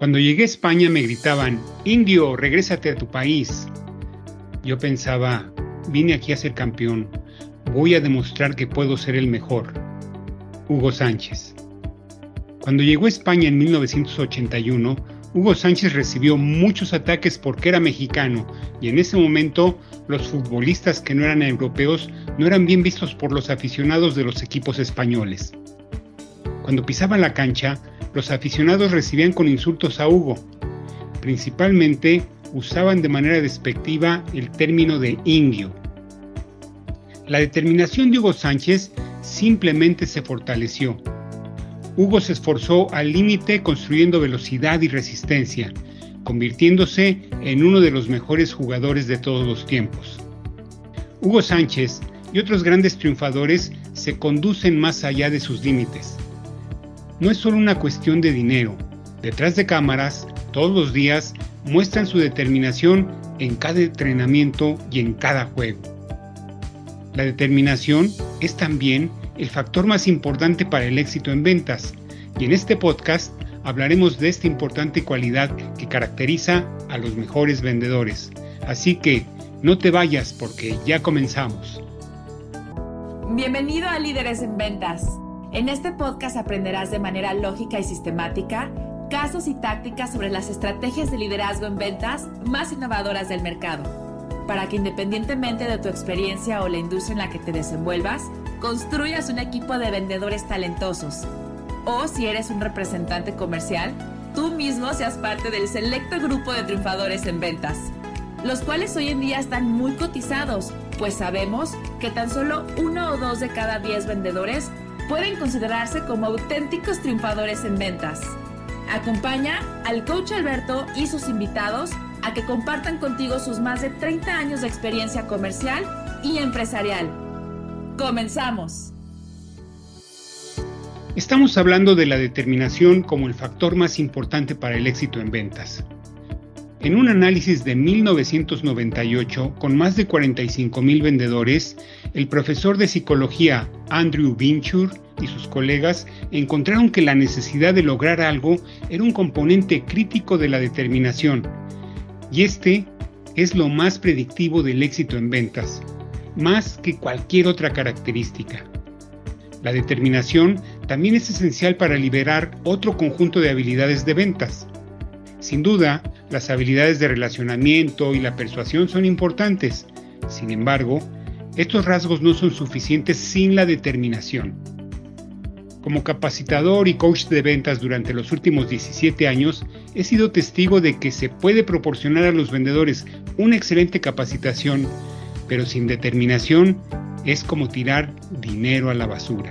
Cuando llegué a España me gritaban, Indio, regrésate a tu país. Yo pensaba, vine aquí a ser campeón, voy a demostrar que puedo ser el mejor. Hugo Sánchez. Cuando llegó a España en 1981, Hugo Sánchez recibió muchos ataques porque era mexicano y en ese momento los futbolistas que no eran europeos no eran bien vistos por los aficionados de los equipos españoles. Cuando pisaban la cancha, los aficionados recibían con insultos a Hugo. Principalmente usaban de manera despectiva el término de indio. La determinación de Hugo Sánchez simplemente se fortaleció. Hugo se esforzó al límite construyendo velocidad y resistencia, convirtiéndose en uno de los mejores jugadores de todos los tiempos. Hugo Sánchez y otros grandes triunfadores se conducen más allá de sus límites no es solo una cuestión de dinero. Detrás de cámaras, todos los días, muestran su determinación en cada entrenamiento y en cada juego. La determinación es también el factor más importante para el éxito en ventas y en este podcast hablaremos de esta importante cualidad que caracteriza a los mejores vendedores. Así que no te vayas porque ya comenzamos. Bienvenido a Líderes en Ventas en este podcast aprenderás de manera lógica y sistemática casos y tácticas sobre las estrategias de liderazgo en ventas más innovadoras del mercado, para que independientemente de tu experiencia o la industria en la que te desenvuelvas, construyas un equipo de vendedores talentosos. O si eres un representante comercial, tú mismo seas parte del selecto grupo de triunfadores en ventas, los cuales hoy en día están muy cotizados, pues sabemos que tan solo uno o dos de cada diez vendedores pueden considerarse como auténticos triunfadores en ventas. Acompaña al coach Alberto y sus invitados a que compartan contigo sus más de 30 años de experiencia comercial y empresarial. Comenzamos. Estamos hablando de la determinación como el factor más importante para el éxito en ventas. En un análisis de 1998 con más de 45 mil vendedores, el profesor de psicología Andrew Vinchur y sus colegas encontraron que la necesidad de lograr algo era un componente crítico de la determinación, y este es lo más predictivo del éxito en ventas, más que cualquier otra característica. La determinación también es esencial para liberar otro conjunto de habilidades de ventas. Sin duda, las habilidades de relacionamiento y la persuasión son importantes. Sin embargo, estos rasgos no son suficientes sin la determinación. Como capacitador y coach de ventas durante los últimos 17 años, he sido testigo de que se puede proporcionar a los vendedores una excelente capacitación, pero sin determinación es como tirar dinero a la basura.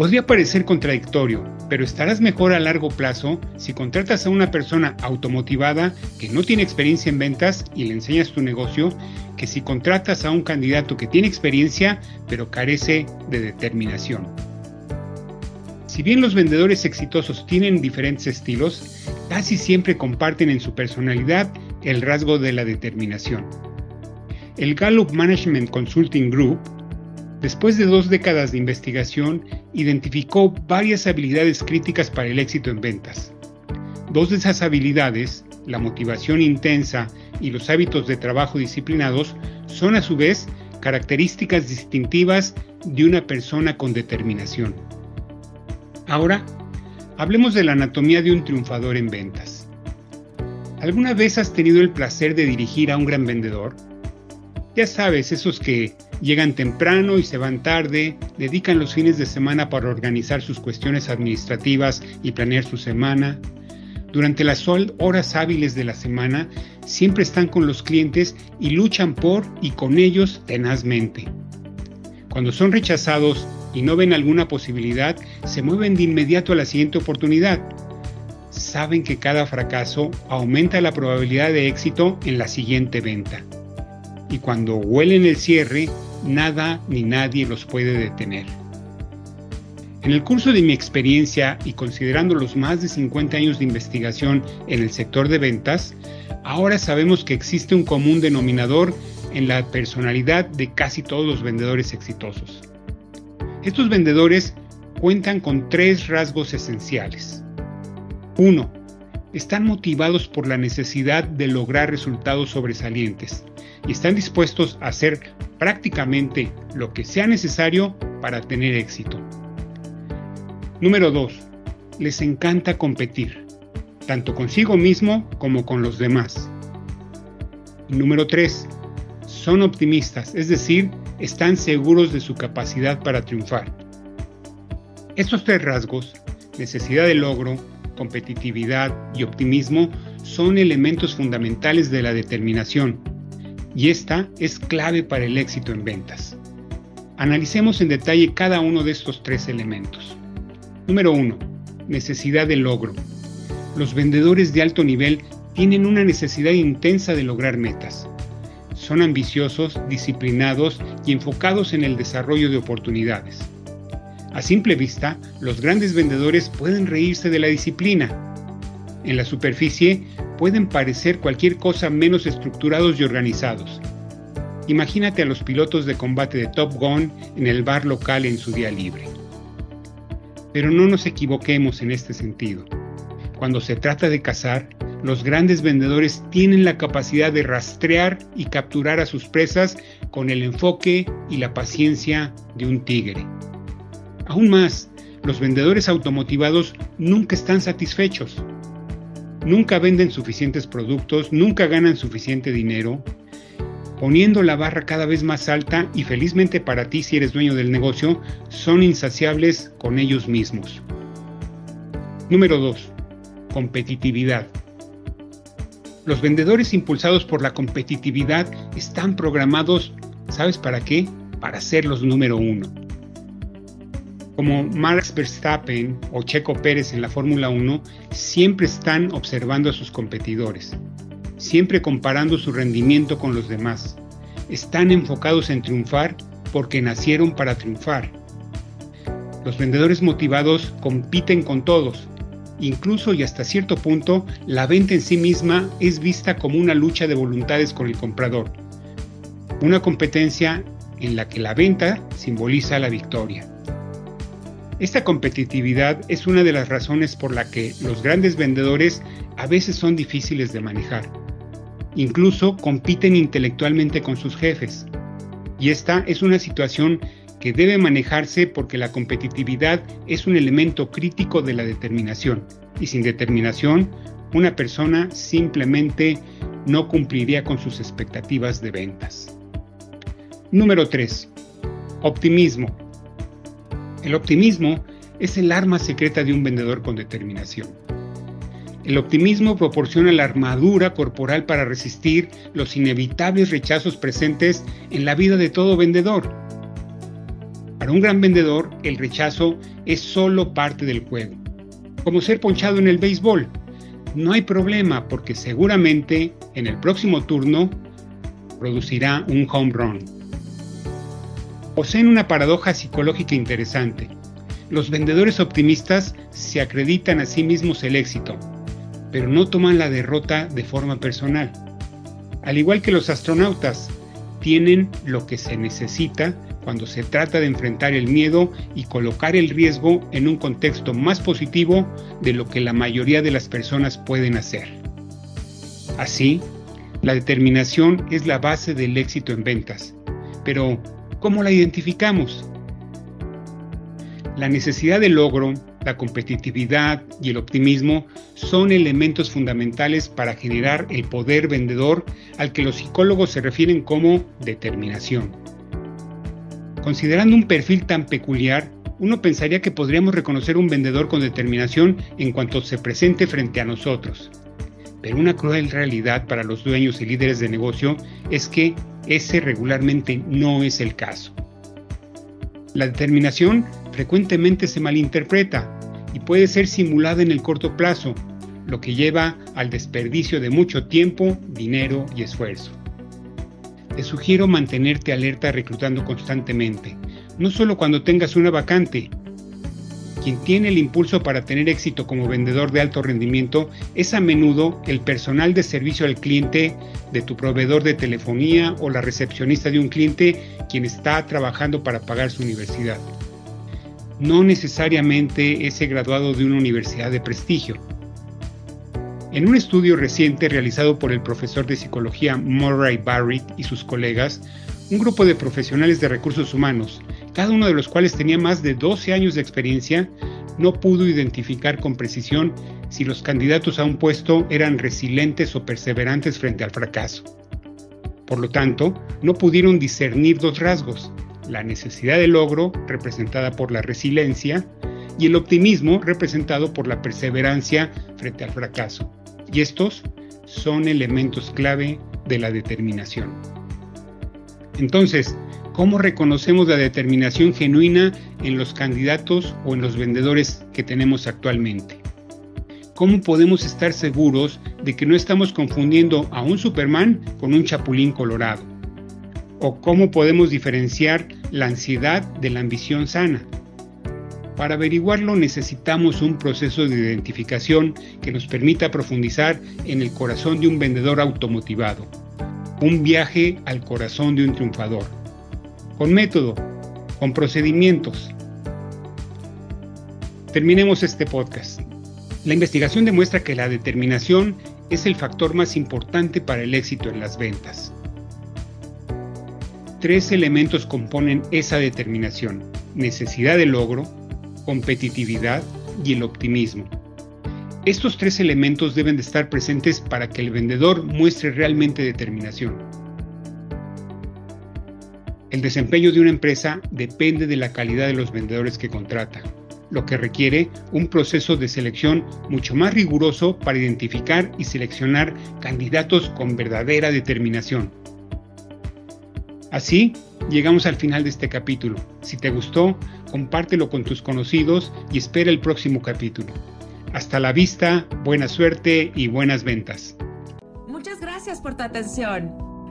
Podría parecer contradictorio, pero estarás mejor a largo plazo si contratas a una persona automotivada que no tiene experiencia en ventas y le enseñas tu negocio, que si contratas a un candidato que tiene experiencia pero carece de determinación. Si bien los vendedores exitosos tienen diferentes estilos, casi siempre comparten en su personalidad el rasgo de la determinación. El Gallup Management Consulting Group Después de dos décadas de investigación, identificó varias habilidades críticas para el éxito en ventas. Dos de esas habilidades, la motivación intensa y los hábitos de trabajo disciplinados, son a su vez características distintivas de una persona con determinación. Ahora, hablemos de la anatomía de un triunfador en ventas. ¿Alguna vez has tenido el placer de dirigir a un gran vendedor? Ya sabes, esos que llegan temprano y se van tarde, dedican los fines de semana para organizar sus cuestiones administrativas y planear su semana. Durante las horas hábiles de la semana, siempre están con los clientes y luchan por y con ellos tenazmente. Cuando son rechazados y no ven alguna posibilidad, se mueven de inmediato a la siguiente oportunidad. Saben que cada fracaso aumenta la probabilidad de éxito en la siguiente venta y cuando huelen el cierre, nada ni nadie los puede detener. En el curso de mi experiencia y considerando los más de 50 años de investigación en el sector de ventas, ahora sabemos que existe un común denominador en la personalidad de casi todos los vendedores exitosos. Estos vendedores cuentan con tres rasgos esenciales. 1. están motivados por la necesidad de lograr resultados sobresalientes y están dispuestos a hacer prácticamente lo que sea necesario para tener éxito. Número 2. Les encanta competir, tanto consigo mismo como con los demás. Número 3. Son optimistas, es decir, están seguros de su capacidad para triunfar. Estos tres rasgos, necesidad de logro, competitividad y optimismo, son elementos fundamentales de la determinación, y esta es clave para el éxito en ventas. Analicemos en detalle cada uno de estos tres elementos. Número 1. Necesidad de logro. Los vendedores de alto nivel tienen una necesidad intensa de lograr metas. Son ambiciosos, disciplinados y enfocados en el desarrollo de oportunidades. A simple vista, los grandes vendedores pueden reírse de la disciplina. En la superficie pueden parecer cualquier cosa menos estructurados y organizados. Imagínate a los pilotos de combate de Top Gun en el bar local en su día libre. Pero no nos equivoquemos en este sentido. Cuando se trata de cazar, los grandes vendedores tienen la capacidad de rastrear y capturar a sus presas con el enfoque y la paciencia de un tigre. Aún más, los vendedores automotivados nunca están satisfechos. Nunca venden suficientes productos, nunca ganan suficiente dinero, poniendo la barra cada vez más alta y felizmente para ti si eres dueño del negocio, son insaciables con ellos mismos. Número 2. Competitividad. Los vendedores impulsados por la competitividad están programados, ¿sabes para qué? Para ser los número uno. Como Max Verstappen o Checo Pérez en la Fórmula 1, siempre están observando a sus competidores, siempre comparando su rendimiento con los demás. Están enfocados en triunfar porque nacieron para triunfar. Los vendedores motivados compiten con todos, Incluso y hasta cierto punto, la venta en sí misma es vista como una lucha de voluntades con el comprador. Una competencia en la que la venta simboliza la victoria. Esta competitividad es una de las razones por la que los grandes vendedores a veces son difíciles de manejar. Incluso compiten intelectualmente con sus jefes. Y esta es una situación que debe manejarse porque la competitividad es un elemento crítico de la determinación y sin determinación una persona simplemente no cumpliría con sus expectativas de ventas. Número 3. Optimismo. El optimismo es el arma secreta de un vendedor con determinación. El optimismo proporciona la armadura corporal para resistir los inevitables rechazos presentes en la vida de todo vendedor para un gran vendedor, el rechazo es solo parte del juego. Como ser ponchado en el béisbol. No hay problema porque seguramente en el próximo turno producirá un home run. Poseen una paradoja psicológica interesante. Los vendedores optimistas se acreditan a sí mismos el éxito, pero no toman la derrota de forma personal. Al igual que los astronautas, tienen lo que se necesita cuando se trata de enfrentar el miedo y colocar el riesgo en un contexto más positivo de lo que la mayoría de las personas pueden hacer. Así, la determinación es la base del éxito en ventas. Pero, ¿cómo la identificamos? La necesidad de logro, la competitividad y el optimismo son elementos fundamentales para generar el poder vendedor al que los psicólogos se refieren como determinación. Considerando un perfil tan peculiar, uno pensaría que podríamos reconocer un vendedor con determinación en cuanto se presente frente a nosotros. Pero una cruel realidad para los dueños y líderes de negocio es que ese regularmente no es el caso. La determinación frecuentemente se malinterpreta y puede ser simulada en el corto plazo, lo que lleva al desperdicio de mucho tiempo, dinero y esfuerzo. Te sugiero mantenerte alerta reclutando constantemente, no solo cuando tengas una vacante. Quien tiene el impulso para tener éxito como vendedor de alto rendimiento es a menudo el personal de servicio al cliente de tu proveedor de telefonía o la recepcionista de un cliente quien está trabajando para pagar su universidad. No necesariamente ese graduado de una universidad de prestigio. En un estudio reciente realizado por el profesor de psicología Murray Barrett y sus colegas, un grupo de profesionales de recursos humanos, cada uno de los cuales tenía más de 12 años de experiencia, no pudo identificar con precisión si los candidatos a un puesto eran resilientes o perseverantes frente al fracaso. Por lo tanto, no pudieron discernir dos rasgos, la necesidad de logro, representada por la resiliencia, y el optimismo, representado por la perseverancia frente al fracaso. Y estos son elementos clave de la determinación. Entonces, ¿cómo reconocemos la determinación genuina en los candidatos o en los vendedores que tenemos actualmente? ¿Cómo podemos estar seguros de que no estamos confundiendo a un Superman con un chapulín colorado? ¿O cómo podemos diferenciar la ansiedad de la ambición sana? Para averiguarlo necesitamos un proceso de identificación que nos permita profundizar en el corazón de un vendedor automotivado. Un viaje al corazón de un triunfador. Con método, con procedimientos. Terminemos este podcast. La investigación demuestra que la determinación es el factor más importante para el éxito en las ventas. Tres elementos componen esa determinación. Necesidad de logro, competitividad y el optimismo. Estos tres elementos deben de estar presentes para que el vendedor muestre realmente determinación. El desempeño de una empresa depende de la calidad de los vendedores que contrata, lo que requiere un proceso de selección mucho más riguroso para identificar y seleccionar candidatos con verdadera determinación. Así, llegamos al final de este capítulo. Si te gustó, compártelo con tus conocidos y espera el próximo capítulo. Hasta la vista, buena suerte y buenas ventas. Muchas gracias por tu atención.